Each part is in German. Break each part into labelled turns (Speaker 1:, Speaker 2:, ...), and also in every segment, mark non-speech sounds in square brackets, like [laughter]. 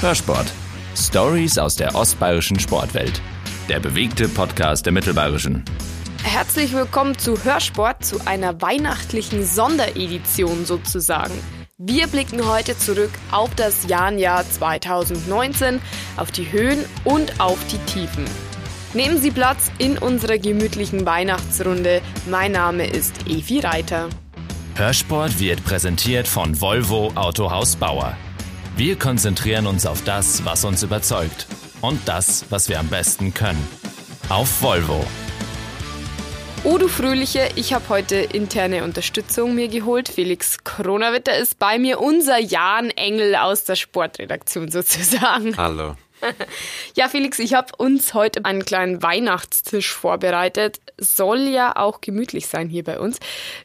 Speaker 1: Hörsport. Stories aus der ostbayerischen Sportwelt. Der bewegte Podcast der Mittelbayerischen.
Speaker 2: Herzlich willkommen zu Hörsport, zu einer weihnachtlichen Sonderedition sozusagen. Wir blicken heute zurück auf das Jahnjahr 2019, auf die Höhen und auf die Tiefen. Nehmen Sie Platz in unserer gemütlichen Weihnachtsrunde. Mein Name ist Evi Reiter.
Speaker 1: Hörsport wird präsentiert von Volvo Autohaus Bauer. Wir konzentrieren uns auf das, was uns überzeugt und das, was wir am besten können. Auf Volvo.
Speaker 2: Oh du Fröhliche, ich habe heute interne Unterstützung mir geholt. Felix Kronawitter ist bei mir, unser Jan Engel aus der Sportredaktion sozusagen.
Speaker 3: Hallo.
Speaker 2: Ja, Felix, ich habe uns heute einen kleinen Weihnachtstisch vorbereitet. Soll ja auch gemütlich sein hier bei uns.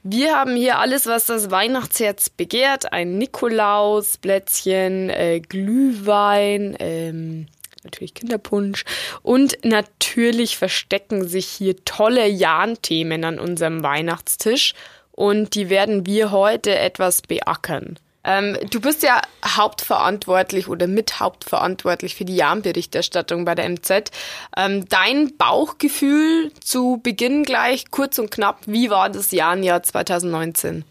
Speaker 2: Wir haben hier alles, was das Weihnachtsherz begehrt. Ein Nikolaus, Plätzchen, äh, Glühwein, ähm, natürlich Kinderpunsch. Und natürlich verstecken sich hier tolle Jahn-Themen an unserem Weihnachtstisch. Und die werden wir heute etwas beackern. Ähm, du bist ja hauptverantwortlich oder mit hauptverantwortlich für die Jahrenberichterstattung bei der MZ. Ähm, dein Bauchgefühl zu Beginn gleich, kurz und knapp, wie war das Jahr 2019?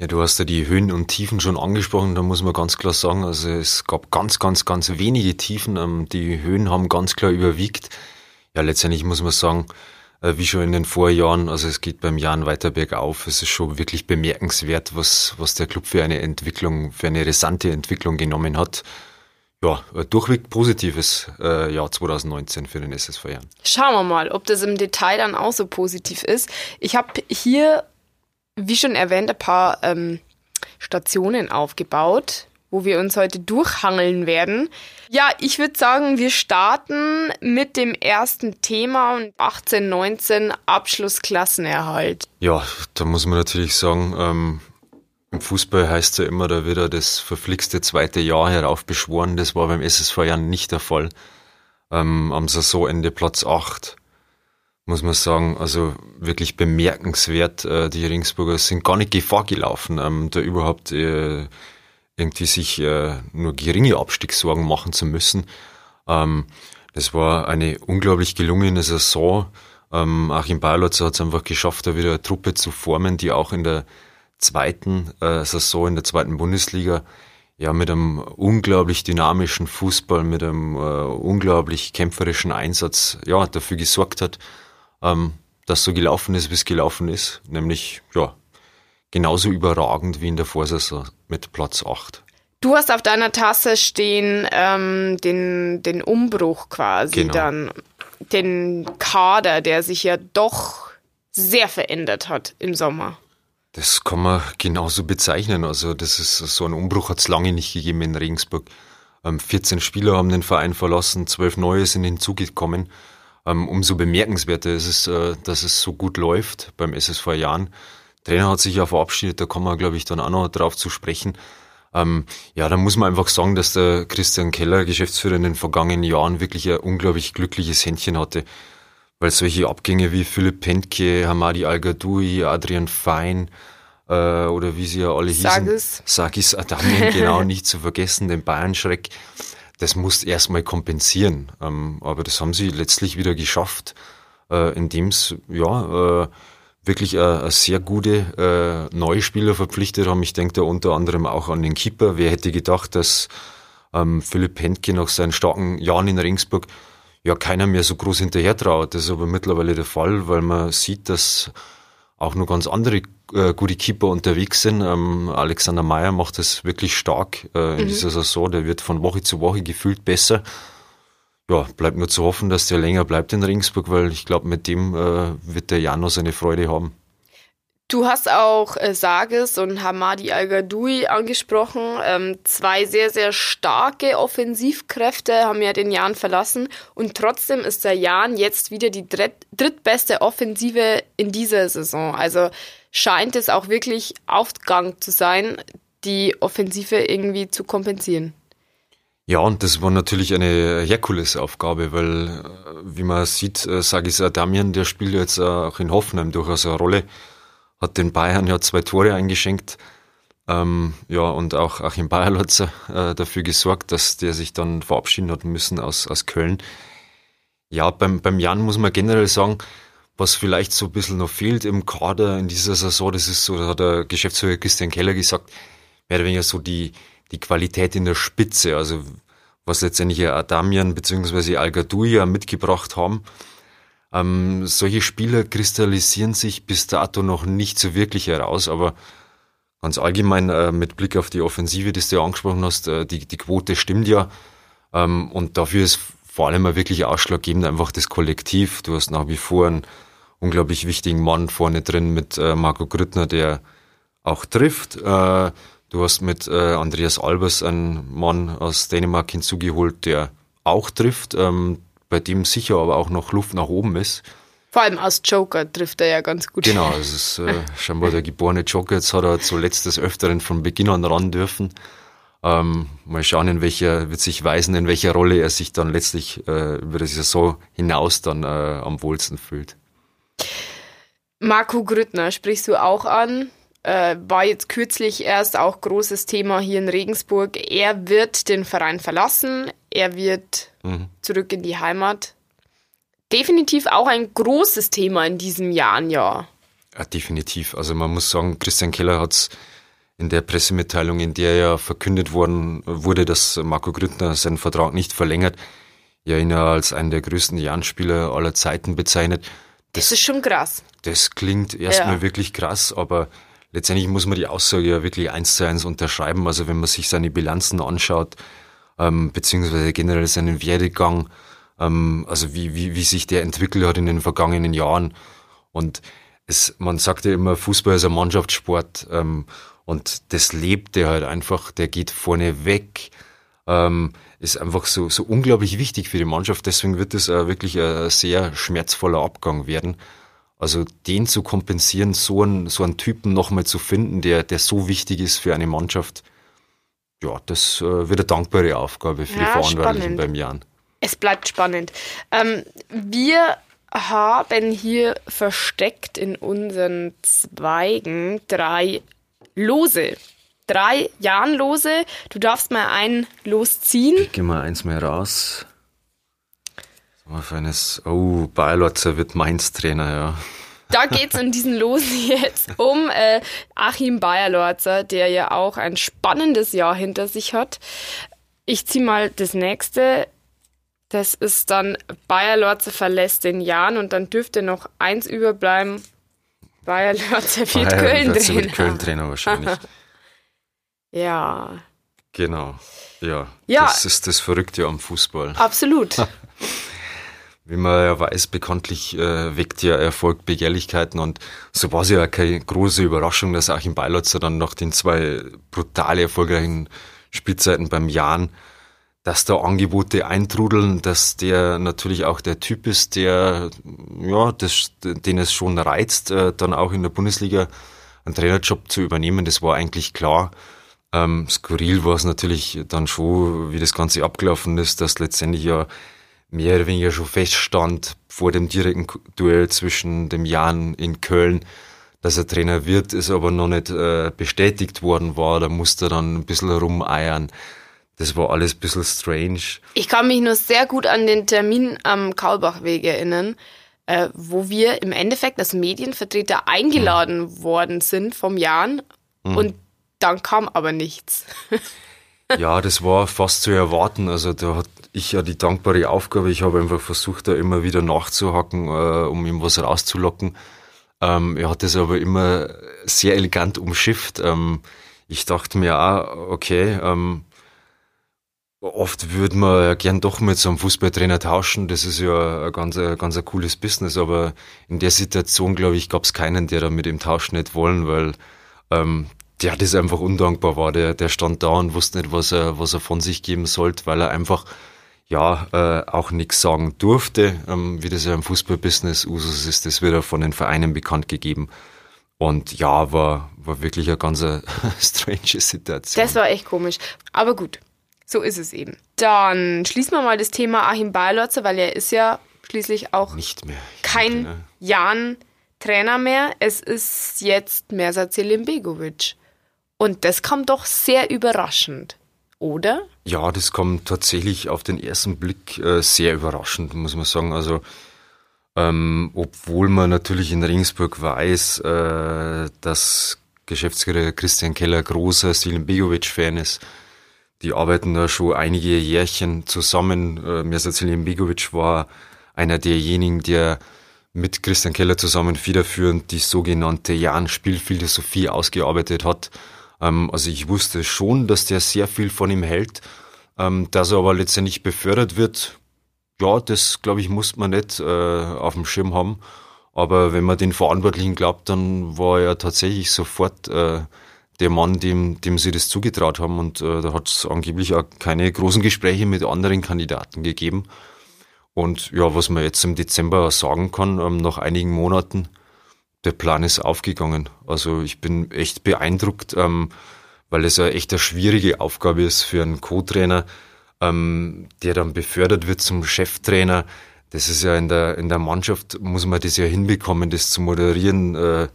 Speaker 3: Ja, du hast ja die Höhen und Tiefen schon angesprochen, da muss man ganz klar sagen, also es gab ganz, ganz, ganz wenige Tiefen, ähm, die Höhen haben ganz klar überwiegt. Ja, letztendlich muss man sagen, wie schon in den Vorjahren. Also es geht beim Jan weiter bergauf. Es ist schon wirklich bemerkenswert, was, was der Club für eine Entwicklung, für eine rasante Entwicklung genommen hat. Ja, durchweg positives äh, Jahr 2019 für den SSV Jan.
Speaker 2: Schauen wir mal, ob das im Detail dann auch so positiv ist. Ich habe hier, wie schon erwähnt, ein paar ähm, Stationen aufgebaut wo wir uns heute durchhangeln werden. Ja, ich würde sagen, wir starten mit dem ersten Thema 1819 Abschlussklassenerhalt.
Speaker 3: Ja, da muss man natürlich sagen, ähm, im Fußball heißt es ja immer, da wird das verflixte zweite Jahr heraufbeschworen. Das war beim SSV ja nicht der Fall. Ähm, am Saisonende Platz 8 muss man sagen, also wirklich bemerkenswert. Äh, die Ringsburger sind gar nicht Gefahr gelaufen, ähm, da überhaupt äh, irgendwie sich äh, nur geringe Abstiegssorgen machen zu müssen. Ähm, das war eine unglaublich gelungene Saison. Ähm, Achim Beilotzer hat es einfach geschafft, da wieder eine Truppe zu formen, die auch in der zweiten äh, Saison, in der zweiten Bundesliga, ja, mit einem unglaublich dynamischen Fußball, mit einem äh, unglaublich kämpferischen Einsatz, ja, dafür gesorgt hat, ähm, dass so gelaufen ist, wie es gelaufen ist. Nämlich, ja, genauso überragend wie in der Vorsaison mit Platz 8.
Speaker 2: Du hast auf deiner Tasse stehen ähm, den, den Umbruch quasi genau. dann, den Kader, der sich ja doch sehr verändert hat im Sommer.
Speaker 3: Das kann man genauso bezeichnen. Also das ist so ein Umbruch hat es lange nicht gegeben in Regensburg. 14 ähm, Spieler haben den Verein verlassen, 12 neue sind hinzugekommen. Ähm, umso bemerkenswerter ist es, äh, dass es so gut läuft beim SSV Jahren. Trainer hat sich ja verabschiedet, da kann man, glaube ich, dann auch noch drauf zu sprechen. Ähm, ja, da muss man einfach sagen, dass der Christian Keller, Geschäftsführer in den vergangenen Jahren, wirklich ein unglaublich glückliches Händchen hatte. Weil solche Abgänge wie Philipp Pentke, Hamadi Al-Gadoui, Adrian Fein äh, oder wie sie ja alle hießen,
Speaker 2: Sagis,
Speaker 3: Sagis Adamien, genau [laughs] nicht zu vergessen, den Bayern-Schreck, das muss erstmal kompensieren. Ähm, aber das haben sie letztlich wieder geschafft, äh, indem es ja, äh, wirklich eine, eine sehr gute äh, neue Spieler verpflichtet haben. Ich denke da unter anderem auch an den Keeper. Wer hätte gedacht, dass ähm, Philipp Hentke nach seinen starken Jahren in Ringsburg ja keiner mehr so groß hinterher traut. Das ist aber mittlerweile der Fall, weil man sieht, dass auch noch ganz andere äh, gute Keeper unterwegs sind. Ähm, Alexander Meyer macht das wirklich stark äh, in mhm. dieser Saison. Der wird von Woche zu Woche gefühlt besser ja, bleibt nur zu hoffen, dass der länger bleibt in Ringsburg, weil ich glaube, mit dem äh, wird der Jano seine Freude haben.
Speaker 2: Du hast auch äh, Sages und Hamadi Al-Gadoui angesprochen. Ähm, zwei sehr, sehr starke Offensivkräfte haben ja den Jan verlassen. Und trotzdem ist der Jan jetzt wieder die dritt, drittbeste Offensive in dieser Saison. Also scheint es auch wirklich Aufgang zu sein, die Offensive irgendwie zu kompensieren.
Speaker 3: Ja, und das war natürlich eine Herkulesaufgabe, weil, äh, wie man sieht, äh, Sagis Adamian, der spielt jetzt auch in Hoffenheim durchaus eine Rolle, hat den Bayern ja zwei Tore eingeschenkt. Ähm, ja, und auch Achim Bayerlotzer äh, dafür gesorgt, dass der sich dann verabschieden hat müssen aus, aus Köln. Ja, beim, beim Jan muss man generell sagen, was vielleicht so ein bisschen noch fehlt im Kader in dieser Saison, das ist so, da hat der Geschäftsführer Christian Keller gesagt, mehr oder weniger so die, die Qualität in der Spitze, also was letztendlich Adamian bzw. Al mitgebracht haben. Ähm, solche Spieler kristallisieren sich bis dato noch nicht so wirklich heraus, aber ganz allgemein äh, mit Blick auf die Offensive, die du angesprochen hast, äh, die, die Quote stimmt ja. Ähm, und dafür ist vor allem mal wirklich ausschlaggebend einfach das Kollektiv. Du hast nach wie vor einen unglaublich wichtigen Mann vorne drin mit äh, Marco Grüttner, der auch trifft. Äh, du hast mit äh, Andreas Albers einen Mann aus Dänemark hinzugeholt, der auch trifft, ähm, bei dem sicher aber auch noch Luft nach oben ist.
Speaker 2: Vor allem als Joker trifft er ja ganz gut.
Speaker 3: Genau, es ist äh, [laughs] scheinbar der geborene Joker. Jetzt hat er zuletzt des Öfteren von Beginn an ran dürfen. Ähm, mal schauen, in welcher, wird sich weisen, in welcher Rolle er sich dann letztlich äh, über die Saison hinaus dann äh, am wohlsten fühlt.
Speaker 2: Marco Grüttner sprichst du auch an. Äh, war jetzt kürzlich erst auch großes Thema hier in Regensburg. Er wird den Verein verlassen. Er wird mhm. zurück in die Heimat definitiv auch ein großes Thema in diesem Jahr, ja.
Speaker 3: Ja, definitiv. Also man muss sagen, Christian Keller hat es in der Pressemitteilung, in der ja verkündet worden wurde, dass Marco Grüttner seinen Vertrag nicht verlängert, ja ihn ja als einen der größten Jan-Spieler aller Zeiten bezeichnet.
Speaker 2: Das, das, ist schon krass.
Speaker 3: Das klingt erstmal ja. wirklich krass, aber letztendlich muss man die Aussage ja wirklich eins zu eins unterschreiben. Also wenn man sich seine Bilanzen anschaut, ähm, beziehungsweise generell seinen Werdegang, ähm, also wie, wie, wie sich der entwickelt hat in den vergangenen Jahren. Und es, man sagt ja immer, Fußball ist ein Mannschaftssport ähm, und das lebt der halt einfach, der geht vorne weg, ähm, ist einfach so, so unglaublich wichtig für die Mannschaft. Deswegen wird es äh, wirklich ein sehr schmerzvoller Abgang werden. Also den zu kompensieren, so einen, so einen Typen nochmal zu finden, der, der so wichtig ist für eine Mannschaft, ja, das äh, wird eine dankbare Aufgabe für ja, die Verantwortlichen beim Jan.
Speaker 2: Es bleibt spannend. Ähm, wir haben hier versteckt in unseren Zweigen drei Lose. Drei Jahnlose. Du darfst mal ein Los ziehen.
Speaker 3: Ich geh mal eins mehr raus. Für eines, oh, Bayerlotzer wird Mainz-Trainer, ja.
Speaker 2: Da geht es in diesen Losen [laughs] jetzt um äh, Achim Bayerlorzer, der ja auch ein spannendes Jahr hinter sich hat. Ich ziehe mal das nächste. Das ist dann Bayer Lorze verlässt den Jan und dann dürfte noch eins überbleiben. Bayer Lorze wird Köln-Trainer.
Speaker 3: Köln-Trainer wahrscheinlich. [laughs]
Speaker 2: ja.
Speaker 3: Genau. Ja, ja. Das ist das Verrückte am Fußball.
Speaker 2: Absolut. [laughs]
Speaker 3: Wie man ja weiß, bekanntlich äh, weckt ja Erfolg Begehrlichkeiten und so war es ja keine große Überraschung, dass Achim Beilotzer dann nach den zwei brutal erfolgreichen Spielzeiten beim Jan dass da Angebote eintrudeln, dass der natürlich auch der Typ ist, der, ja, das, den es schon reizt, äh, dann auch in der Bundesliga einen Trainerjob zu übernehmen. Das war eigentlich klar. Ähm, skurril war es natürlich dann schon, wie das Ganze abgelaufen ist, dass letztendlich ja mehr oder weniger schon feststand vor dem direkten Duell zwischen dem Jan in Köln, dass er Trainer wird, ist aber noch nicht äh, bestätigt worden war. Da musste er dann ein bisschen rumeiern. Das war alles ein bisschen strange.
Speaker 2: Ich kann mich nur sehr gut an den Termin am Kaulbachweg erinnern, äh, wo wir im Endeffekt als Medienvertreter eingeladen mhm. worden sind vom Jan mhm. und dann kam aber nichts.
Speaker 3: ja, das war fast zu erwarten. Also da hatte ich ja die dankbare Aufgabe. Ich habe einfach versucht, da immer wieder nachzuhacken, äh, um ihm was rauszulocken. Ähm, er hat das aber immer sehr elegant umschifft. Ähm, ich dachte mir auch, okay, ähm, Oft würde man ja gern doch mit so einem Fußballtrainer tauschen. Das ist ja ein ganz, ein ganz cooles Business. Aber in der Situation, glaube ich, gab es keinen, der da mit ihm tauschen nicht wollen, weil ähm, der das einfach undankbar war. Der, der stand da und wusste nicht, was er, was er von sich geben sollte, weil er einfach ja äh, auch nichts sagen durfte. Ähm, wie das ja im Fußballbusiness Usus ist, das wird er von den Vereinen bekannt gegeben. Und ja, war, war wirklich eine ganz [laughs] strange Situation.
Speaker 2: Das war echt komisch. Aber gut, so ist es eben. Dann schließen wir mal das Thema Achim Bayerlotzer, weil er ist ja schließlich auch
Speaker 3: nicht mehr
Speaker 2: kein ne? Jan Trainer mehr. Es ist jetzt Mersat Selimbegovic. Und das kam doch sehr überraschend, oder?
Speaker 3: Ja, das kam tatsächlich auf den ersten Blick äh, sehr überraschend, muss man sagen. Also, ähm, obwohl man natürlich in Regensburg weiß, äh, dass Geschäftsführer Christian Keller großer Stilen Begovic-Fan ist. Die arbeiten da schon einige Jährchen zusammen. Äh, Mirsad Selim Begovic war einer derjenigen, der mit Christian Keller zusammen federführend die sogenannte Jan-Spielphilosophie ausgearbeitet hat. Ähm, also ich wusste schon, dass der sehr viel von ihm hält. Ähm, dass er aber letztendlich befördert wird, ja, das glaube ich, muss man nicht äh, auf dem Schirm haben. Aber wenn man den Verantwortlichen glaubt, dann war er tatsächlich sofort äh, der Mann, dem, dem sie das zugetraut haben. Und äh, da hat es angeblich auch keine großen Gespräche mit anderen Kandidaten gegeben. Und ja, was man jetzt im Dezember sagen kann, ähm, nach einigen Monaten, der Plan ist aufgegangen. Also ich bin echt beeindruckt, ähm, weil es ja echt eine schwierige Aufgabe ist für einen Co-Trainer, ähm, der dann befördert wird zum Cheftrainer. Das ist ja in der, in der Mannschaft, muss man das ja hinbekommen, das zu moderieren. Äh,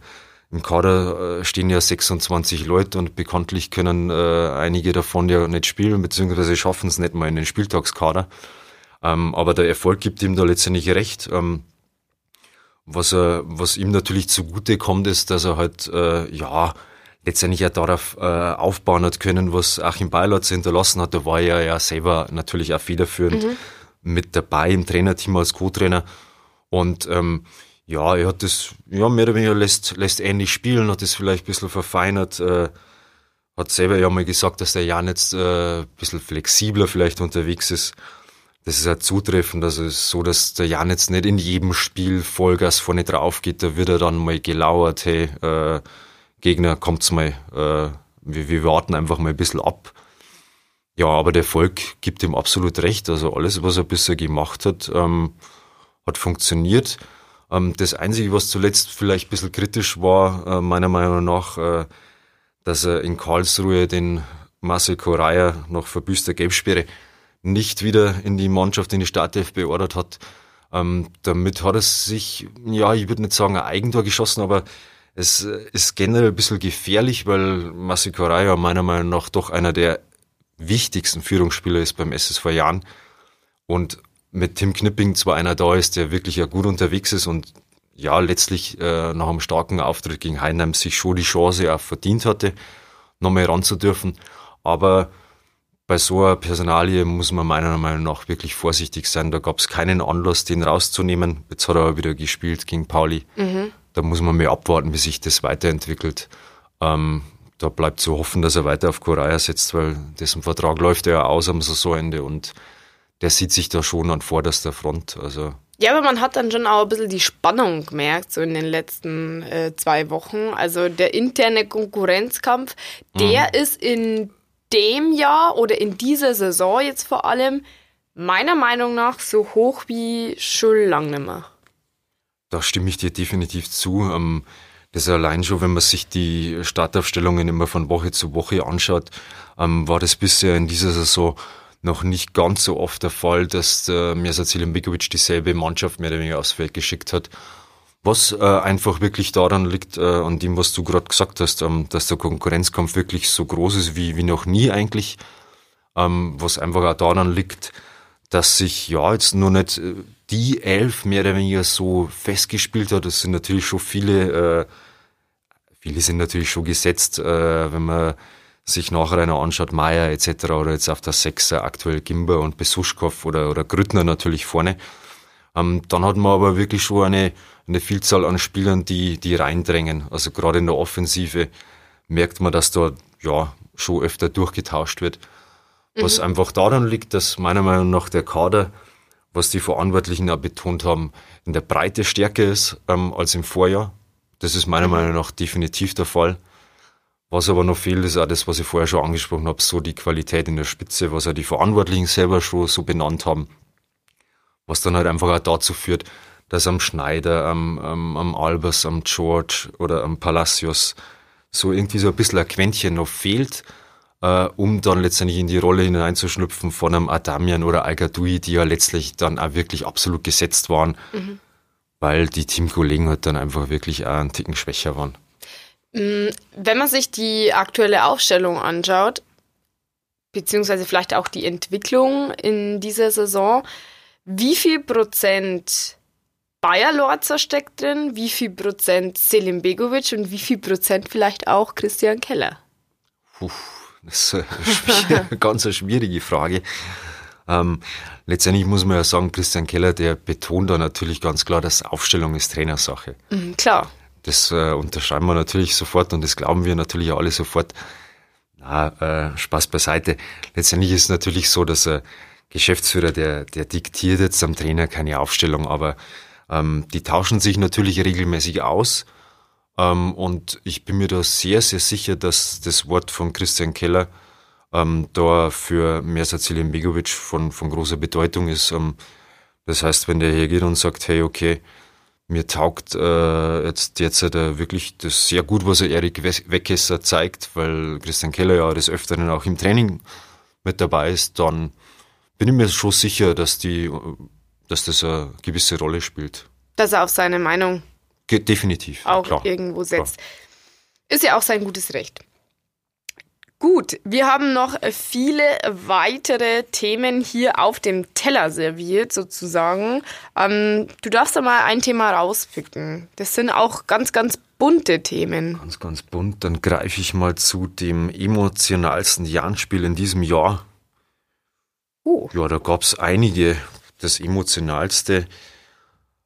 Speaker 3: Im Kader äh, stehen ja 26 Leute und bekanntlich können äh, einige davon ja nicht spielen, beziehungsweise schaffen es nicht mal in den Spieltagskader. Ähm, aber der Erfolg gibt ihm da letztendlich recht. Ähm, was, er, was ihm natürlich zugute kommt, ist, dass er halt, äh, ja, letztendlich ja darauf äh, aufbauen hat können, was Achim Beilotz hinterlassen hat. Da war er ja selber natürlich auch federführend mhm. mit dabei im Trainerteam als Co-Trainer. Und ähm, ja, er hat das, ja, mehr oder weniger lässt, lässt ähnlich spielen, hat das vielleicht ein bisschen verfeinert, äh, hat selber ja mal gesagt, dass der Jan jetzt äh, ein bisschen flexibler vielleicht unterwegs ist. Das ist ja zutreffend, also es ist so, dass der Jan jetzt nicht in jedem Spiel Vollgas vorne drauf geht, da wird er dann mal gelauert, hey, äh, Gegner, kommt's mal, äh, wir, wir warten einfach mal ein bisschen ab. Ja, aber der Volk gibt ihm absolut recht. Also alles, was er bisher gemacht hat, ähm, hat funktioniert. Ähm, das Einzige, was zuletzt vielleicht ein bisschen kritisch war, äh, meiner Meinung nach, äh, dass er in Karlsruhe den Marcel Correa noch verbüßter Gelbsperre nicht wieder in die Mannschaft, in die Startelf beordert hat. Ähm, damit hat er sich, ja, ich würde nicht sagen ein Eigentor geschossen, aber es ist generell ein bisschen gefährlich, weil Massi Correa meiner Meinung nach doch einer der wichtigsten Führungsspieler ist beim SSV Jahren. Und mit Tim Knipping zwar einer da ist, der wirklich ja gut unterwegs ist und ja, letztlich äh, nach einem starken Auftritt gegen Heinheim sich schon die Chance auch verdient hatte, nochmal ran zu dürfen. Aber bei so einer Personalie muss man meiner Meinung nach wirklich vorsichtig sein. Da gab es keinen Anlass, den rauszunehmen. Jetzt hat er aber wieder gespielt gegen Pauli. Mhm da muss man mehr abwarten, wie sich das weiterentwickelt. Ähm, da bleibt zu hoffen, dass er weiter auf Korea setzt, weil dessen Vertrag läuft ja aus am Saisonende und der sieht sich da schon an vorderster Front. Also
Speaker 2: ja, aber man hat dann schon auch ein bisschen die Spannung gemerkt, so in den letzten äh, zwei Wochen. Also der interne Konkurrenzkampf, der mhm. ist in dem Jahr oder in dieser Saison jetzt vor allem meiner Meinung nach so hoch wie schon lange nicht mehr.
Speaker 3: Da stimme ich dir definitiv zu. Ähm, das allein schon, wenn man sich die Startaufstellungen immer von Woche zu Woche anschaut, ähm, war das bisher in dieser Saison noch nicht ganz so oft der Fall, dass der Mirsad Begovic dieselbe Mannschaft mehr oder weniger aufs Feld geschickt hat. Was äh, einfach wirklich daran liegt, äh, an dem, was du gerade gesagt hast, ähm, dass der Konkurrenzkampf wirklich so groß ist wie, wie noch nie eigentlich. Ähm, was einfach auch daran liegt, dass sich ja jetzt nur nicht äh, die elf mehr oder weniger so festgespielt hat. Das sind natürlich schon viele, äh, viele sind natürlich schon gesetzt, äh, wenn man sich nachher einer anschaut, Meier etc. oder jetzt auf der Sechser aktuell Gimber und Besuschkow oder, oder Grüttner natürlich vorne. Ähm, dann hat man aber wirklich schon eine, eine Vielzahl an Spielern, die, die reindrängen. Also gerade in der Offensive merkt man, dass da ja schon öfter durchgetauscht wird. Was mhm. einfach daran liegt, dass meiner Meinung nach der Kader was die Verantwortlichen auch betont haben, in der Breite stärker ist ähm, als im Vorjahr. Das ist meiner Meinung nach definitiv der Fall. Was aber noch fehlt, ist auch das, was ich vorher schon angesprochen habe, so die Qualität in der Spitze, was auch die Verantwortlichen selber schon so benannt haben. Was dann halt einfach auch dazu führt, dass am Schneider, am, am, am Albers, am George oder am Palacios so irgendwie so ein bisschen ein Quäntchen noch fehlt, äh, um dann letztendlich in die Rolle hineinzuschlüpfen von einem Adamian oder al die ja letztlich dann auch wirklich absolut gesetzt waren, mhm. weil die Teamkollegen halt dann einfach wirklich auch einen Ticken schwächer waren.
Speaker 2: Mm, wenn man sich die aktuelle Aufstellung anschaut, beziehungsweise vielleicht auch die Entwicklung in dieser Saison, wie viel Prozent Bayer Lorzer steckt drin, wie viel Prozent Selim Begovic und wie viel Prozent vielleicht auch Christian Keller?
Speaker 3: Puh, das ist eine [laughs] ganz eine schwierige Frage. Ähm, letztendlich muss man ja sagen, Christian Keller, der betont da natürlich ganz klar, dass Aufstellung ist Trainersache.
Speaker 2: Mhm, klar.
Speaker 3: Das äh, unterschreiben wir natürlich sofort und das glauben wir natürlich alle sofort. Na, äh, Spaß beiseite. Letztendlich ist es natürlich so, dass ein Geschäftsführer, der, der diktiert jetzt am Trainer keine Aufstellung, aber ähm, die tauschen sich natürlich regelmäßig aus. Ähm, und ich bin mir da sehr, sehr sicher, dass das Wort von Christian Keller ähm, da für Mersat Begovic von, von großer Bedeutung ist. Ähm, das heißt, wenn der hergeht und sagt, hey, okay, mir taugt äh, jetzt derzeit äh, wirklich das sehr gut, was er Erik Weckesser zeigt, weil Christian Keller ja des Öfteren auch im Training mit dabei ist, dann bin ich mir schon sicher, dass die, dass das eine gewisse Rolle spielt.
Speaker 2: Dass er auf seine Meinung
Speaker 3: Ge definitiv
Speaker 2: auch klar, irgendwo setzt. Klar. Ist ja auch sein gutes Recht. Gut, wir haben noch viele weitere Themen hier auf dem Teller serviert, sozusagen. Ähm, du darfst da mal ein Thema rauspicken. Das sind auch ganz, ganz bunte Themen.
Speaker 3: Ganz, ganz bunt. Dann greife ich mal zu dem emotionalsten Jahrenspiel in diesem Jahr. Oh. Ja, da gab es einige. Das emotionalste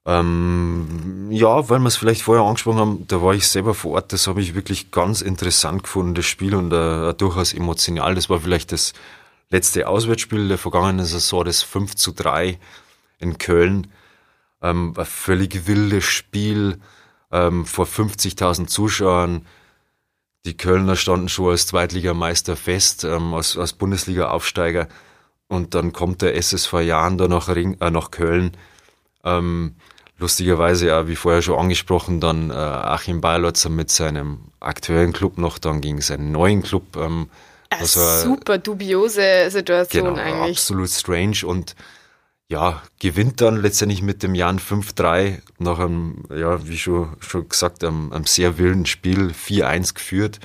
Speaker 3: ähm, ja, weil wir es vielleicht vorher angesprochen haben, da war ich selber vor Ort, das habe ich wirklich ganz interessant gefunden, das Spiel und äh, durchaus emotional. Das war vielleicht das letzte Auswärtsspiel der vergangenen Saison, das 5 zu 3 in Köln. Ähm, ein völlig wildes Spiel ähm, vor 50.000 Zuschauern. Die Kölner standen schon als Zweitligameister fest, ähm, als, als Bundesliga-Aufsteiger. Und dann kommt der SSV Jahren da nach, Ring, äh, nach Köln. Ähm, lustigerweise ja, wie vorher schon angesprochen, dann äh, Achim Beilotzer mit seinem aktuellen Club noch, dann gegen seinen neuen Club. Ähm,
Speaker 2: also, super dubiose Situation
Speaker 3: genau,
Speaker 2: eigentlich.
Speaker 3: Absolut strange und ja, gewinnt dann letztendlich mit dem Jan 5-3 nach einem, ja, wie schon, schon gesagt, einem, einem sehr wilden Spiel 4-1 geführt.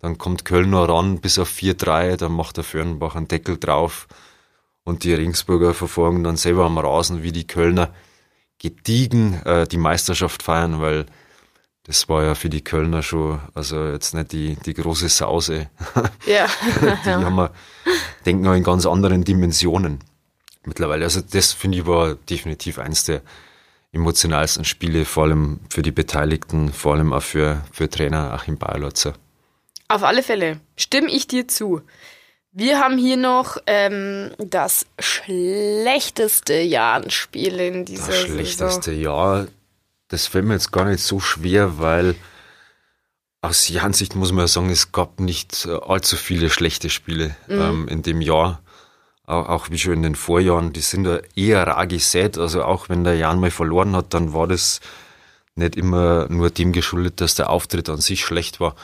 Speaker 3: Dann kommt Köln noch ran bis auf 4-3, dann macht der Fürnbach einen Deckel drauf und die Ringsburger verfolgen dann selber am Rasen wie die Kölner gediegen äh, die Meisterschaft feiern, weil das war ja für die Kölner schon, also jetzt nicht die, die große Sause. [laughs]
Speaker 2: Ja.
Speaker 3: die haben wir, denken auch in ganz anderen Dimensionen mittlerweile. Also das finde ich war definitiv eins der emotionalsten Spiele, vor allem für die Beteiligten, vor allem auch für, für Trainer Achim Bayerlotzer.
Speaker 2: Auf alle Fälle stimme ich dir zu. Wir haben hier noch ähm, das schlechteste Jahrenspiel in dieser
Speaker 3: Das schlechteste Saison. Jahr, das fällt mir jetzt gar nicht so schwer, weil aus Jahrensicht muss man ja sagen, es gab nicht äh, allzu viele schlechte Spiele mhm. ähm, in dem Jahr. Auch, auch, wie schon in den Vorjahren, die sind ja eher rar gesät. Also auch wenn der Jan mal verloren hat, dann war das nicht immer nur dem geschuldet, dass der Auftritt an sich schlecht war,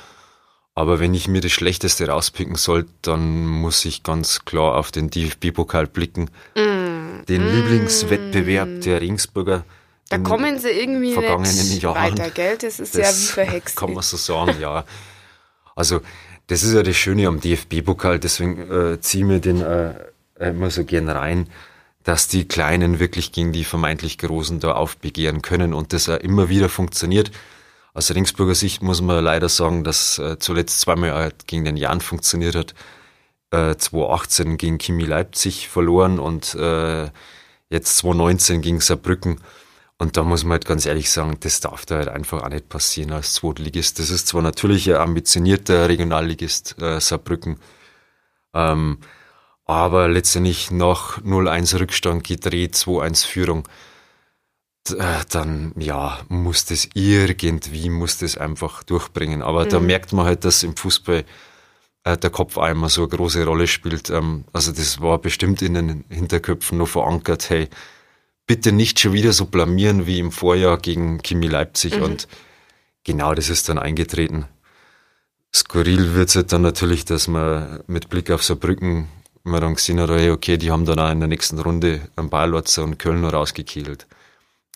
Speaker 3: aber wenn ich mir das Schlechteste rauspicken soll, dann muss ich ganz klar auf den DFB-Pokal blicken. Mm. Den mm. Lieblingswettbewerb der Ringsburger.
Speaker 2: Da kommen sie irgendwie
Speaker 3: vergangenen
Speaker 2: nicht
Speaker 3: Jahren.
Speaker 2: weiter, gell? Das ist das ja wie verhext.
Speaker 3: Kann man so sagen, ja. Also, das ist ja das Schöne am DFB-Pokal, deswegen äh, ziehen wir den äh, immer so gern rein, dass die Kleinen wirklich gegen die vermeintlich Großen da aufbegehren können und das auch immer wieder funktioniert. Aus Ringsburger Sicht muss man leider sagen, dass äh, zuletzt zweimal gegen den Jan funktioniert hat. Äh, 2018 gegen Kimi Leipzig verloren und äh, jetzt 2019 gegen Saarbrücken. Und da muss man halt ganz ehrlich sagen, das darf da halt einfach auch nicht passieren als Zweitligist. Das ist zwar natürlich ein ambitionierter Regionalligist äh, Saarbrücken, ähm, aber letztendlich nach 0-1 Rückstand gedreht, 2-1 Führung äh, dann ja, muss das irgendwie, muss das einfach durchbringen. Aber mhm. da merkt man halt, dass im Fußball äh, der Kopf einmal so eine große Rolle spielt. Ähm, also das war bestimmt in den Hinterköpfen noch verankert, hey, bitte nicht schon wieder so blamieren wie im Vorjahr gegen Kimi Leipzig. Mhm. Und genau das ist dann eingetreten. Skurril wird es halt dann natürlich, dass man mit Blick auf Saarbrücken man dann gesehen hat, hey, okay, die haben dann auch in der nächsten Runde einen Ballwatzer und Köln noch rausgekielt.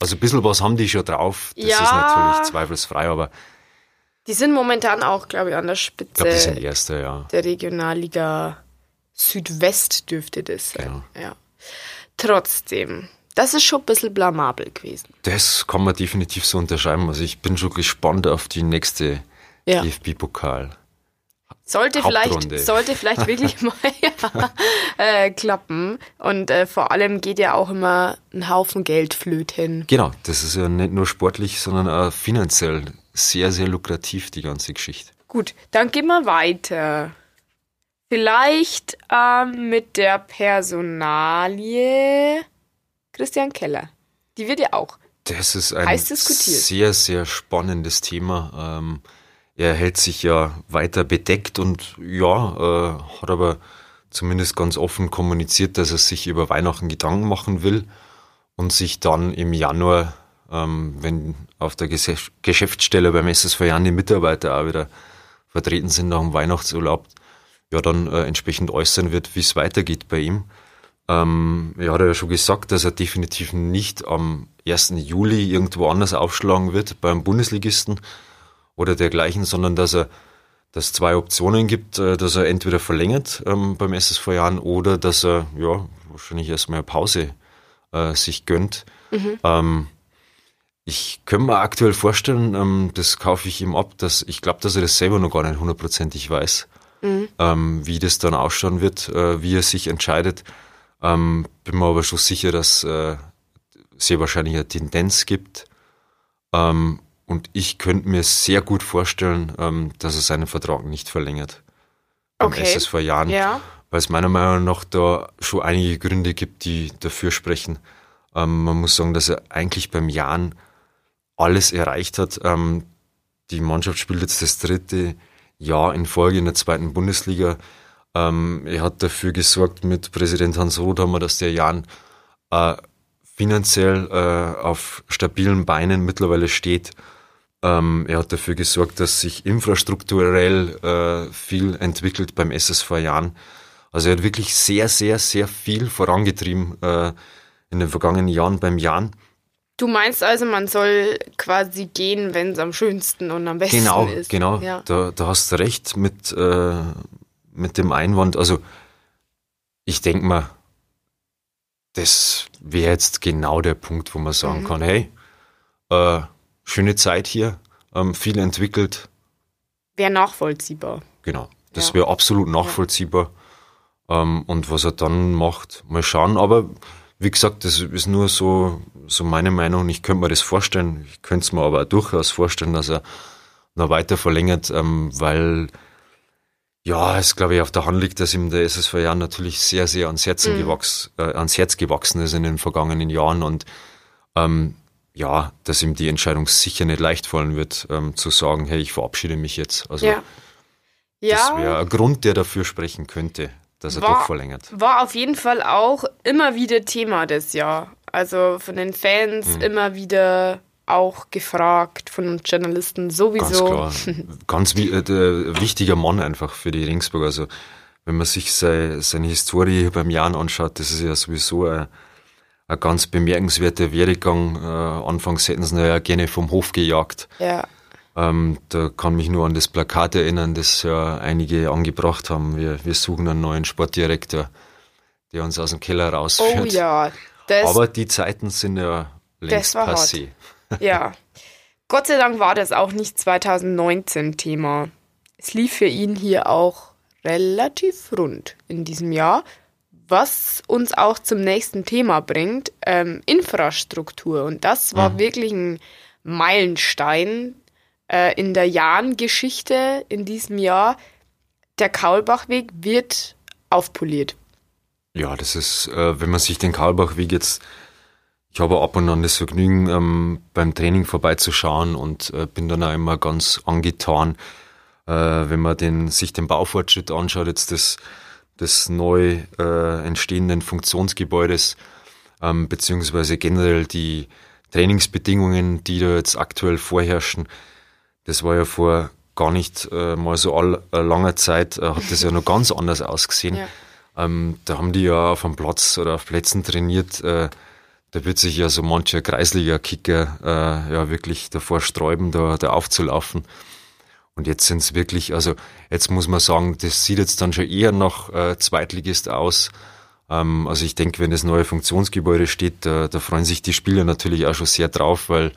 Speaker 3: Also ein bisschen was haben die schon drauf. Das ja, ist natürlich zweifelsfrei, aber
Speaker 2: Die sind momentan auch, glaube ich, an der Spitze. Ich
Speaker 3: glaube, die sind Erster, ja.
Speaker 2: Der Regionalliga Südwest dürfte das sein.
Speaker 3: Genau.
Speaker 2: Ja. Trotzdem, das ist schon ein bisschen blamabel gewesen.
Speaker 3: Das kann man definitiv so unterschreiben. Also ich bin schon gespannt auf die nächste
Speaker 2: Ja.
Speaker 3: DFB-Pokal.
Speaker 2: Sollte vielleicht, sollte vielleicht wirklich [laughs] mal ja, äh, klappen. Und äh, vor allem geht ja auch immer ein Haufen Geld flöten.
Speaker 3: Genau, das ist ja nicht nur sportlich, sondern auch finanziell sehr, sehr lukrativ, die ganze Geschichte.
Speaker 2: Gut, dann gehen wir weiter. Vielleicht ähm, mit der Personalie Christian Keller. Die wird ja auch.
Speaker 3: Das ist ein sehr, sehr spannendes Thema. Ähm, er hält sich ja weiter bedeckt und ja, äh, hat aber zumindest ganz offen kommuniziert, dass er sich über Weihnachten Gedanken machen will und sich dann im Januar, ähm, wenn auf der Gesä- Geschäftsstelle beim SSV Jan die Mitarbeiter auch wieder vertreten sind nach dem Weihnachtsurlaub, ja dann äh, entsprechend äußern wird, wie es weitergeht bei ihm. Ähm, er hat ja schon gesagt, dass er definitiv nicht am 1. Juli irgendwo anders aufschlagen wird beim Bundesligisten oder dergleichen, sondern dass er dass es zwei Optionen gibt, äh, dass er entweder verlängert ähm, beim SSV Jahren oder dass er ja wahrscheinlich erstmal eine Pause äh, sich gönnt. Ähm, ich könnte mir aktuell vorstellen, ähm, das kaufe ich ihm ab, dass ich glaube, dass er das selber noch gar nicht hundertprozentig weiß, ähm, wie das dann ausschauen wird, äh, wie er sich entscheidet. Ähm, bin mir aber schon sicher, dass äh, sehr wahrscheinlich eine Tendenz gibt. Ähm, und ich könnte mir sehr gut vorstellen, ähm, dass er seinen Vertrag nicht verlängert.
Speaker 2: Okay.
Speaker 3: SSV Jahren.
Speaker 2: Ja.
Speaker 3: Weil es meiner Meinung nach da schon einige Gründe gibt, die dafür sprechen. Ähm, man muss sagen, dass er eigentlich beim Jahren alles erreicht hat. Ähm, die Mannschaft spielt jetzt das dritte Jahr in Folge in der zweiten Bundesliga. Ähm, er hat dafür gesorgt mit Präsident Hans Rothammer, dass der Jan äh, finanziell äh, auf stabilen Beinen mittlerweile steht. Ähm, er hat dafür gesorgt, dass sich infrastrukturell äh, viel entwickelt beim SSV Jan. Also er hat wirklich sehr, sehr, sehr viel vorangetrieben äh, in den vergangenen Jahren beim Jan.
Speaker 2: Du meinst also, man soll quasi gehen, wenn es am schönsten und am besten
Speaker 3: Genau,
Speaker 2: ist.
Speaker 3: genau.
Speaker 2: Ja.
Speaker 3: Da, da hast du recht mit, äh, mit dem Einwand. Also ich denke mal, das wäre jetzt genau der Punkt, wo man
Speaker 2: Mhm.
Speaker 3: sagen kann, hey, äh, schöne Zeit hier, ähm, viel entwickelt.
Speaker 2: Wäre nachvollziehbar.
Speaker 3: Genau, das
Speaker 2: Ja.
Speaker 3: wäre absolut nachvollziehbar. Ähm, und was er dann macht, mal schauen. Aber wie gesagt, das ist nur so, so meine Meinung. Ich könnte mir das vorstellen. Ich könnte es mir aber auch durchaus vorstellen, dass er noch weiter verlängert, ähm, weil ja, es glaube ich auf der Hand liegt, dass ihm der SSV Jahren natürlich sehr, sehr ans, Herzen gewachs, äh, ans Herz gewachsen ist in den vergangenen Jahren und ähm, ja, dass ihm die Entscheidung sicher nicht leicht fallen wird, ähm, zu sagen, hey, ich verabschiede mich jetzt. Also
Speaker 2: Ja.
Speaker 3: das wäre ein Grund, der dafür sprechen könnte, dass er
Speaker 2: War-
Speaker 3: doch verlängert.
Speaker 2: war auf jeden Fall auch immer wieder Thema des Jahr. Also von den Fans
Speaker 3: Mhm.
Speaker 2: immer wieder auch gefragt, von Journalisten
Speaker 3: Ganz
Speaker 2: sowieso.
Speaker 3: klar. [laughs] Ganz äh, wichtiger Mann einfach für die Ringsburg. Also wenn man sich sei, seine Historie hier beim Jan anschaut, das ist ja sowieso ein, ein ganz bemerkenswerter Werdegang. Äh, anfangs hätten sie ja gerne vom Hof gejagt.
Speaker 2: Ja.
Speaker 3: Ähm, da kann mich nur an das Plakat erinnern, das ja einige angebracht haben. Wir, wir suchen einen neuen Sportdirektor, der uns aus dem Keller rausführt.
Speaker 2: Oh ja, das,
Speaker 3: Aber die Zeiten sind ja längst
Speaker 2: hart.
Speaker 3: passé. [laughs]
Speaker 2: ja. Gott sei Dank war das auch nicht 2019 Thema. Es lief für ihn hier auch relativ rund in diesem Jahr, was uns auch zum nächsten Thema bringt, ähm, Infrastruktur. Und das war wirklich ein Meilenstein äh, in der Jahn-Geschichte in diesem Jahr. Der Kaulbachweg wird aufpoliert.
Speaker 3: Ja, das ist, äh, wenn man sich den Karlbachweg jetzt, ich habe ab und an das Vergnügen, ähm, beim Training vorbeizuschauen und äh, bin dann auch immer ganz angetan, äh, wenn man den, sich den Baufortschritt anschaut, jetzt des, des neu äh, entstehenden Funktionsgebäudes, ähm, beziehungsweise generell die Trainingsbedingungen, die da jetzt aktuell vorherrschen. Das war ja vor gar nicht äh, mal so all, äh, langer Zeit, äh, hat das ja noch ganz anders ausgesehen.
Speaker 2: Ja.
Speaker 3: Ähm, da haben die ja auf dem Platz oder auf Plätzen trainiert. Äh, da wird sich ja so mancher Kreisliga-Kicker äh, ja wirklich davor sträuben, da, da aufzulaufen. Und jetzt sind es wirklich, also jetzt muss man sagen, das sieht jetzt dann schon eher nach äh, Zweitligist aus. Ähm, also ich denke, wenn das neue Funktionsgebäude steht, da, da freuen sich die Spieler natürlich auch schon sehr drauf, weil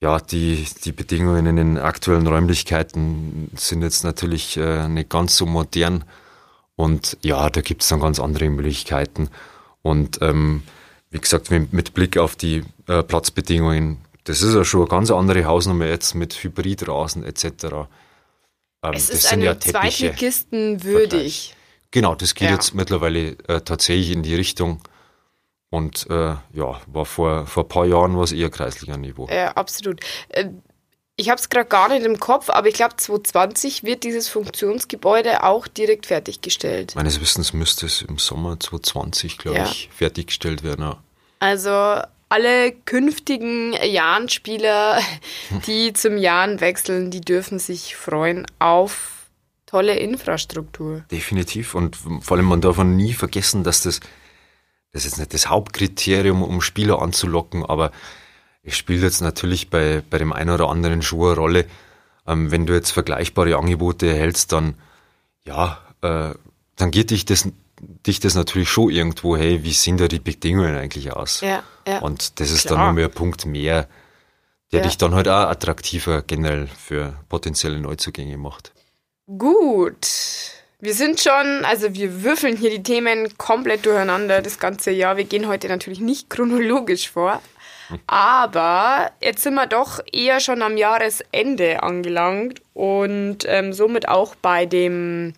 Speaker 3: ja, die, die Bedingungen in den aktuellen Räumlichkeiten sind jetzt natürlich äh, nicht ganz so modern. Und ja, da gibt es dann ganz andere Möglichkeiten. Und ähm, wie gesagt, mit Blick auf die äh, Platzbedingungen, das ist ja schon eine ganz andere Hausnummer jetzt mit Hybridrasen etc.
Speaker 2: Ähm, es ist einem ja Zweitligisten würdig.
Speaker 3: Genau, das geht ja. jetzt mittlerweile äh, tatsächlich in die Richtung. Und äh, ja, war vor, vor ein paar Jahren was eher Kreisliga-Niveau.
Speaker 2: Ja, absolut. Äh, ich habe es gerade gar nicht im Kopf, aber ich glaube, 2020 wird dieses Funktionsgebäude auch direkt fertiggestellt.
Speaker 3: Meines Wissens müsste es im Sommer 2020, glaube ja. ich, fertiggestellt werden. Ja.
Speaker 2: Also alle künftigen Jahrenspieler, [laughs] die zum Jahren wechseln, die dürfen sich freuen auf tolle Infrastruktur.
Speaker 3: Definitiv. Und vor allem, man darf nie vergessen, dass das, das ist nicht das Hauptkriterium, um Spieler anzulocken, aber es spielt jetzt natürlich bei, bei dem einen oder anderen Schuh eine Rolle. Ähm, wenn du jetzt vergleichbare Angebote erhältst, dann, ja, äh, dann geht dich das, dich das natürlich schon irgendwo, hey, wie sehen da die Bedingungen eigentlich aus?
Speaker 2: Ja, ja.
Speaker 3: Und das ist Klar. dann nochmal ein Punkt mehr, der ja. dich dann halt auch attraktiver generell für potenzielle Neuzugänge macht.
Speaker 2: Gut. Wir sind schon, also wir würfeln hier die Themen komplett durcheinander das ganze Jahr. Wir gehen heute natürlich nicht chronologisch vor, aber jetzt sind wir doch eher schon am Jahresende angelangt und ähm, somit auch bei dem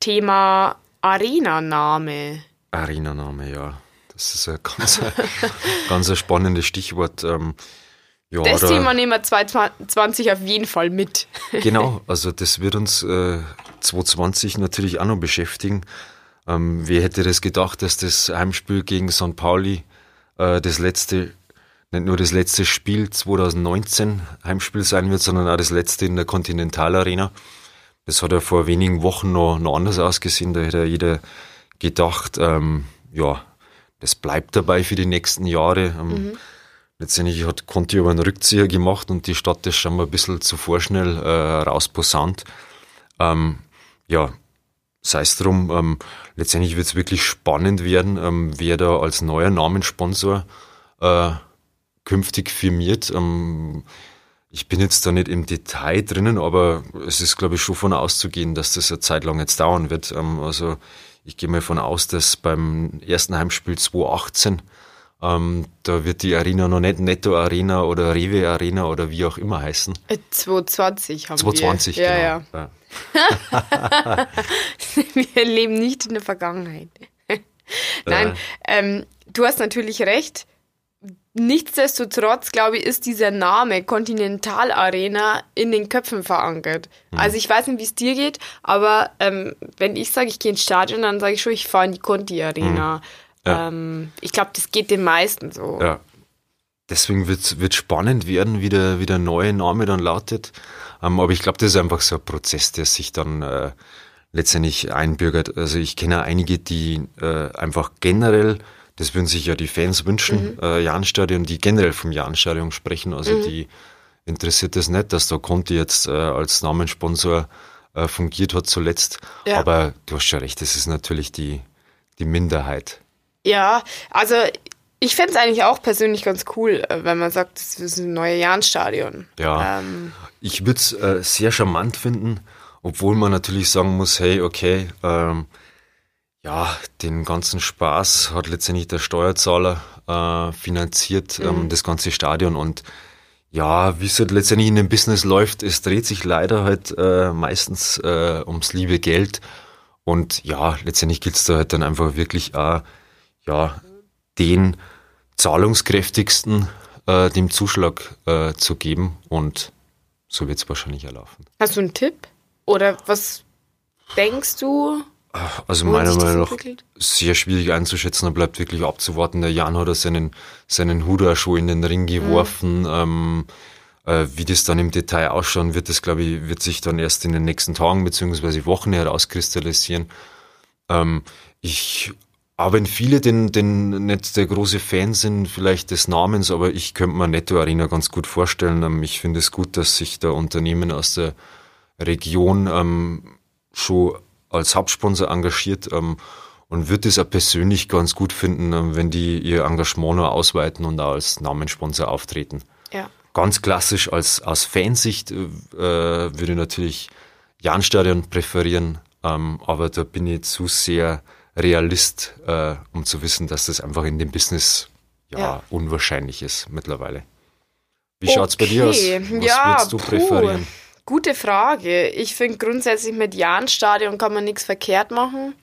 Speaker 2: Thema Arena-Name.
Speaker 3: Arena-Name, ja. Das ist ein ganz, [laughs] ganz ein spannendes Stichwort. Ähm,
Speaker 2: ja, das da, Thema nehmen wir 2020 auf jeden Fall mit. [laughs]
Speaker 3: genau, also das wird uns äh, 2020 natürlich auch noch beschäftigen. Ähm, wer hätte das gedacht, dass das Heimspiel gegen St. Pauli äh, das letzte nicht nur das letzte Spiel 2019 Heimspiel sein wird, sondern auch das letzte in der Continental Arena. Das hat ja vor wenigen Wochen noch, noch anders ausgesehen. Da hätte ja jeder gedacht, ähm, ja, das bleibt dabei für die nächsten Jahre. Ähm, mhm. Letztendlich hat Conti aber einen Rückzieher gemacht und die Stadt ist schon mal ein bisschen zu vorschnell äh, rausposaunt. Ähm, ja, sei es drum, ähm, letztendlich wird es wirklich spannend werden, ähm, wer da als neuer Namenssponsor äh, künftig firmiert. Ähm, ich bin jetzt da nicht im Detail drinnen, aber es ist, glaube ich, schon von auszugehen, dass das eine Zeit lang jetzt dauern wird. Ähm, also ich gehe mal von aus, dass beim ersten Heimspiel 2018 ähm, da wird die Arena noch nicht Netto Arena oder Rewe Arena oder wie auch immer heißen.
Speaker 2: 220
Speaker 3: äh, haben 220,
Speaker 2: wir. 220, genau. Ja, ja. [laughs] wir leben nicht in der Vergangenheit. [laughs] Nein, äh. ähm, du hast natürlich recht. Nichtsdestotrotz, glaube ich, ist dieser Name Continental Arena in den Köpfen verankert. Mhm. Also ich weiß nicht, wie es dir geht, aber ähm, wenn ich sage, ich gehe ins Stadion, dann sage ich schon, ich fahre in die Conti Arena. Mhm. Ja. Ähm, ich glaube, das geht den meisten so.
Speaker 3: Ja. Deswegen wird es spannend werden, wie der, wie der neue Name dann lautet. Ähm, aber ich glaube, das ist einfach so ein Prozess, der sich dann äh, letztendlich einbürgert. Also ich kenne einige, die äh, einfach generell das würden sich ja die Fans wünschen, mhm. äh, Jahnstadion, die generell vom Jahnstadion sprechen. Also mhm. die interessiert es das nicht, dass da Conti jetzt äh, als Namenssponsor äh, fungiert hat zuletzt. Ja. Aber du hast schon recht, das ist natürlich die, die Minderheit.
Speaker 2: Ja, also ich fände es eigentlich auch persönlich ganz cool, äh, wenn man sagt, das ist ein neues Jahnstadion.
Speaker 3: Ja, ähm. ich würde es äh, sehr charmant finden, obwohl man natürlich sagen muss, hey, okay, ähm, ja, den ganzen Spaß hat letztendlich der Steuerzahler äh, finanziert, ähm, mhm. ähm, das ganze Stadion und ja, wie es halt letztendlich in dem Business läuft, es dreht sich leider halt äh, meistens äh, ums liebe Geld und ja, letztendlich gilt es da halt dann einfach wirklich auch, ja, den zahlungskräftigsten äh, dem Zuschlag äh, zu geben und so wird es wahrscheinlich erlaufen.
Speaker 2: Hast du einen Tipp oder was denkst du?
Speaker 3: Also meiner Meinung nach sehr schwierig einzuschätzen, da bleibt wirklich abzuwarten. Der Jan hat er seinen, seinen auch schon in den Ring geworfen. Mhm. Ähm, äh, wie das dann im Detail ausschauen wird, das glaube ich, wird sich dann erst in den nächsten Tagen bzw. Wochen herauskristallisieren. Ähm, ich Aber wenn viele den, den nicht der große Fan sind, vielleicht des Namens, aber ich könnte mir Netto Arena ganz gut vorstellen. Ähm, ich finde es gut, dass sich da Unternehmen aus der Region ähm, schon als Hauptsponsor engagiert ähm, und würde es auch persönlich ganz gut finden, ähm, wenn die ihr Engagement noch ausweiten und auch als Namenssponsor auftreten.
Speaker 2: Ja.
Speaker 3: Ganz klassisch als aus Fansicht äh, würde ich natürlich Jahnstadion präferieren, ähm, aber da bin ich zu sehr Realist, äh, um zu wissen, dass das einfach in dem Business ja, ja. unwahrscheinlich ist mittlerweile. Wie okay. schaut's bei dir aus?
Speaker 2: Was ja, würdest du puh. präferieren? Gute Frage. Ich finde grundsätzlich mit Jahn-Stadion kann man nichts verkehrt machen.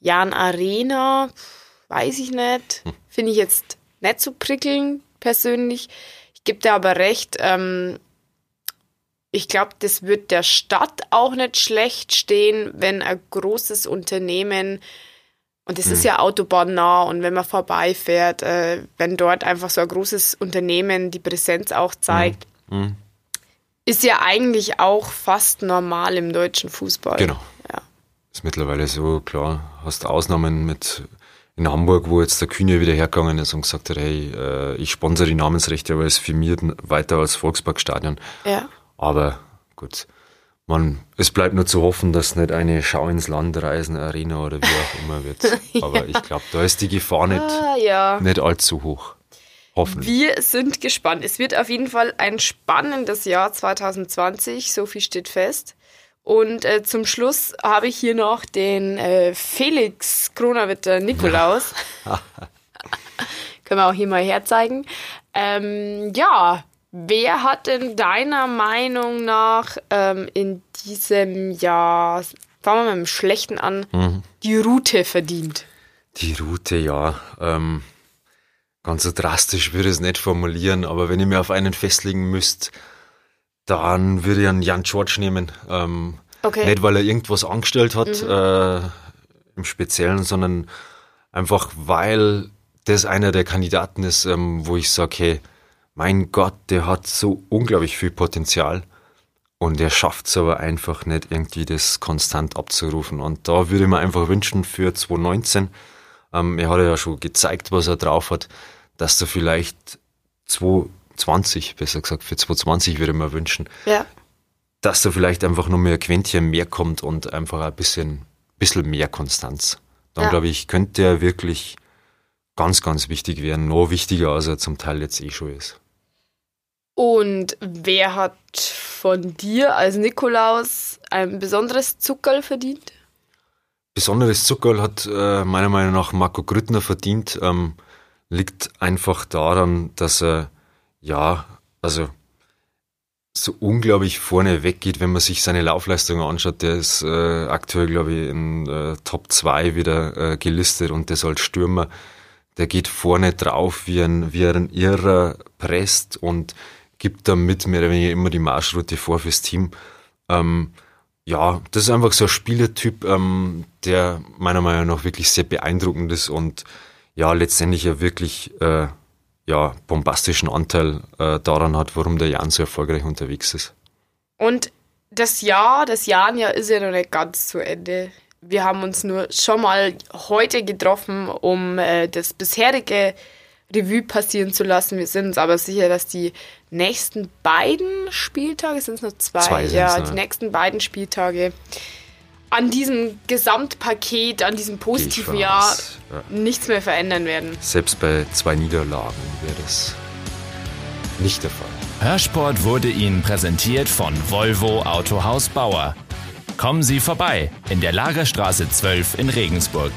Speaker 2: Jan Arena, weiß ich nicht. Hm. Finde ich jetzt nicht so prickelnd persönlich. Ich gebe dir aber recht. Ähm, ich glaube, das wird der Stadt auch nicht schlecht stehen, wenn ein großes Unternehmen und es mhm. ist ja autobahnnah und wenn man vorbeifährt, äh, wenn dort einfach so ein großes Unternehmen die Präsenz auch zeigt, mhm. Mhm. Ist ja eigentlich auch fast normal im deutschen Fußball.
Speaker 3: Genau. Ja. Ist mittlerweile so, klar, hast Ausnahmen mit in Hamburg, wo jetzt der Kühne wieder hergegangen ist und gesagt hat, hey, äh, ich sponsere die Namensrechte, aber es firmiert weiter als Volksparkstadion.
Speaker 2: Ja.
Speaker 3: Aber gut, man, es bleibt nur zu hoffen, dass nicht eine Schau ins Land reisen Arena oder wie auch immer wird. [laughs] Aber ja. ich glaube, da ist die Gefahr nicht, ah, ja. nicht allzu hoch. Hoffentlich.
Speaker 2: Wir sind gespannt. Es wird auf jeden Fall ein spannendes Jahr 2020, so viel steht fest. Und äh, zum Schluss habe ich hier noch den äh, Felix Kronawitter Nikolaus. [laughs] [laughs] Können wir auch hier mal herzeigen. Ähm, ja, Wer hat denn deiner Meinung nach ähm, in diesem Jahr, fangen wir mal mit dem Schlechten an, mhm. die Route verdient?
Speaker 3: Die Route, ja. Ähm, ganz so drastisch würde ich es nicht formulieren, aber wenn ich mir auf einen festlegen müsste, dann würde ich einen Jan George nehmen. Ähm, okay. Nicht, weil er irgendwas angestellt hat mhm. äh, im Speziellen, sondern einfach, weil das einer der Kandidaten ist, ähm, wo ich sage, hey, mein Gott, der hat so unglaublich viel Potenzial und er schafft es aber einfach nicht irgendwie das konstant abzurufen. Und da würde ich mir einfach wünschen für 2019, ähm, er hat ja schon gezeigt, was er drauf hat, dass er vielleicht 2020, besser gesagt für 2020 würde ich mir wünschen,
Speaker 2: ja.
Speaker 3: dass da vielleicht einfach noch mehr ein Quäntchen mehr kommt und einfach ein bisschen, bisschen mehr Konstanz. Dann ja. glaube ich, könnte er wirklich ganz, ganz wichtig werden, noch wichtiger, als er zum Teil jetzt eh schon ist.
Speaker 2: Und wer hat von dir als Nikolaus ein besonderes Zuckerl verdient?
Speaker 3: Besonderes Zuckerl hat äh, meiner Meinung nach Marco Grüttner verdient. Ähm, liegt einfach daran, dass er, ja, also so unglaublich vorne weggeht, wenn man sich seine Laufleistung anschaut. Der ist äh, aktuell, glaube ich, in äh, Top 2 wieder äh, gelistet und das als Stürmer. Der geht vorne drauf, wie ein, wie ein Irrer presst und gibt damit mehr oder weniger immer die Marschroute vor fürs Team. Ähm, ja, das ist einfach so ein Spielertyp, ähm, der meiner Meinung nach wirklich sehr beeindruckend ist und ja, letztendlich ja wirklich äh, ja, bombastischen Anteil äh, daran hat, warum der Jan so erfolgreich unterwegs ist.
Speaker 2: Und das Jahr, das Jahrjahr ist ja noch nicht ganz zu Ende. Wir haben uns nur schon mal heute getroffen, um äh, das bisherige Revue passieren zu lassen. Wir sind uns aber sicher, dass die nächsten beiden Spieltage, sind es nur zwei, zwei ja, die nächsten beiden Spieltage an diesem Gesamtpaket, an diesem positiven Jahr ja. nichts mehr verändern werden.
Speaker 3: Selbst bei zwei Niederlagen wäre das nicht der Fall.
Speaker 1: Hörsport wurde Ihnen präsentiert von Volvo Autohaus Bauer. Kommen Sie vorbei in der Lagerstraße 12 in Regensburg.